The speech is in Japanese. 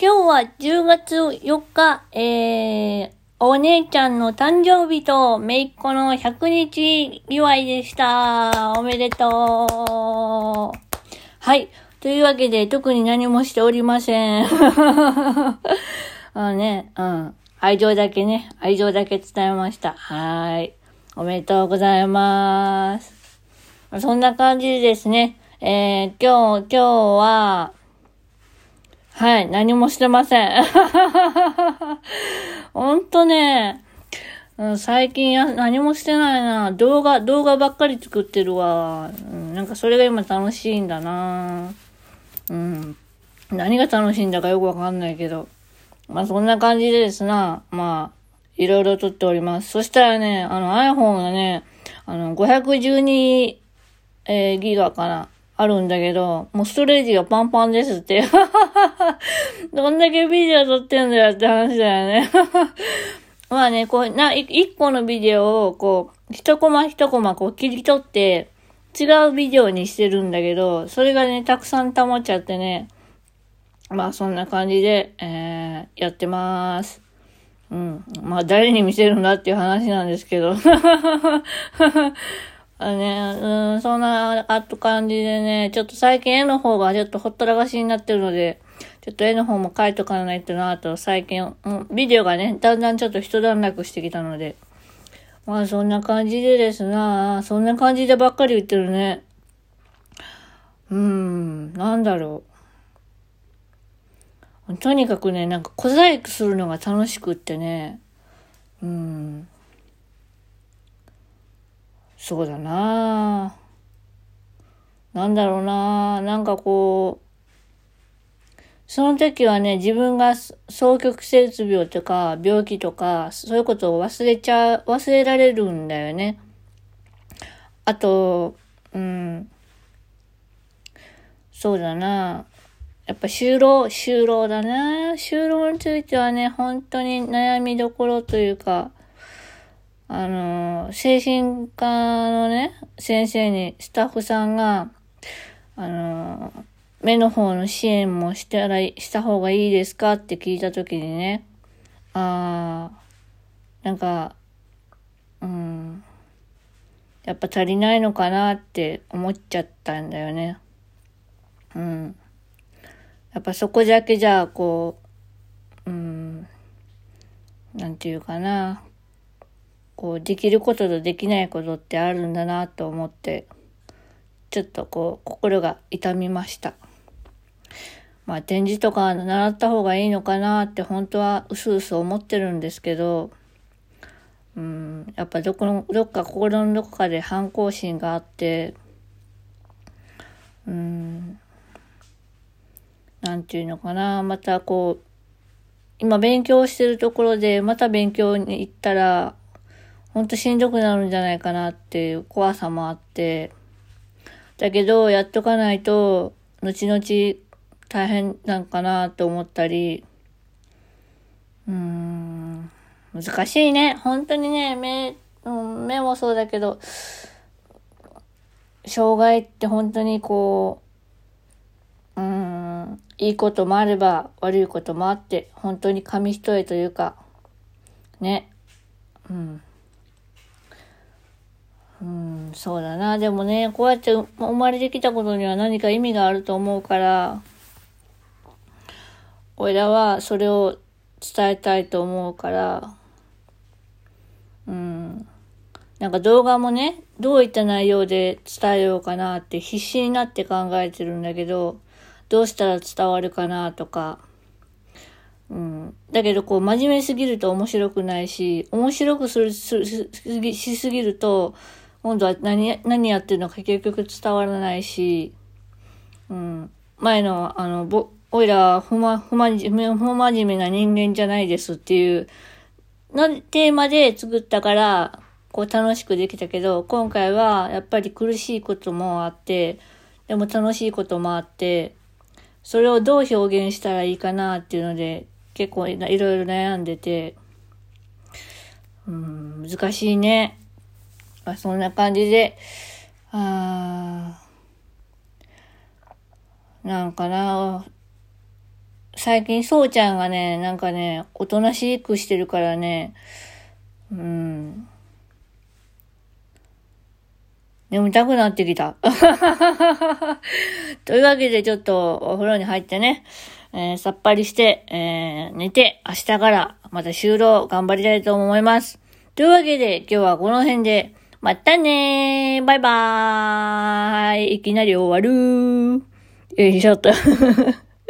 今日は10月4日、えー、お姉ちゃんの誕生日と、めいっ子の100日祝いでした。おめでとう。はい。というわけで、特に何もしておりません。あのね、うん。愛情だけね、愛情だけ伝えました。はい。おめでとうございます。そんな感じでですね、えー、今日、今日は、はい、何もしてません。ほんとね、最近や何もしてないな。動画、動画ばっかり作ってるわ。うん、なんかそれが今楽しいんだな。うん。何が楽しいんだかよくわかんないけど。まあそんな感じでですな。まあ、いろいろ撮っております。そしたらね、あの iPhone がね、あの、512、えー、ギガかな。あるんだけど、もうストレージがパンパンですって。どんだけビデオ撮ってんだよって話だよね。まあね、こう、な、一個のビデオを、こう、一コマ一コマこう切り取って、違うビデオにしてるんだけど、それがね、たくさん溜まっちゃってね。まあ、そんな感じで、えー、やってまーす。うん。まあ、誰に見せるんだっていう話なんですけど。あね、うん、そんなあっと感じでね、ちょっと最近絵の方がちょっとほったらかしになってるので、ちょっと絵の方も描いとかないとなと、最近、うん、ビデオがね、だんだんちょっと一段落してきたので、まあそんな感じでですなそんな感じでばっかり言ってるね。うーん、なんだろう。とにかくね、なんか小細工するのが楽しくってね、うん。そうだな。なんだろうな。なんかこう、その時はね、自分が双極性痛病とか病気とか、そういうことを忘れちゃ、忘れられるんだよね。あと、うん、そうだな。やっぱ就労、就労だな。就労についてはね、本当に悩みどころというか、あの、精神科のね、先生に、スタッフさんが、あの、目の方の支援もしたら、した方がいいですかって聞いたときにね、ああ、なんか、うん、やっぱ足りないのかなって思っちゃったんだよね。うん。やっぱそこだけじゃ、こう、うん、なんていうかな、こう、できることとできないことってあるんだなと思って、ちょっとこう、心が痛みました。まあ、展示とか習った方がいいのかなって本当はうすうす思ってるんですけど、うん、やっぱどこの、どっか心のどこかで反抗心があって、うん、なんていうのかな、またこう、今勉強してるところで、また勉強に行ったら、ほんとしんどくなるんじゃないかなっていう怖さもあって、だけど、やっとかないと、後々大変なんかなと思ったり、うーん、難しいね。本当にね、目、うん、目もそうだけど、障害って本当にこう、うん、いいこともあれば悪いこともあって、本当に紙一重というか、ね、うん。うん、そうだな。でもね、こうやって生まれてきたことには何か意味があると思うから、俺らはそれを伝えたいと思うから、うん。なんか動画もね、どういった内容で伝えようかなって必死になって考えてるんだけど、どうしたら伝わるかなとか、うん。だけど、こう、真面目すぎると面白くないし、面白くする、すしすぎると、今度は何、何やってるのか結局伝わらないし、うん。前の、あの、ぼ、おいら、ふま、ふまじ、ふまじめな人間じゃないですっていう、のテーマで作ったから、こう楽しくできたけど、今回はやっぱり苦しいこともあって、でも楽しいこともあって、それをどう表現したらいいかなっていうので、結構いろいろ悩んでて、うん、難しいね。まあ、そんな感じで、あなんかな、最近そうちゃんがね、なんかね、おとなしくしてるからね、うん。眠たくなってきた。というわけでちょっとお風呂に入ってね、えー、さっぱりして、えー、寝て、明日からまた就労頑張りたいと思います。というわけで今日はこの辺で、またねー。バイバーイ。いきなり終わるー。よいしょっと。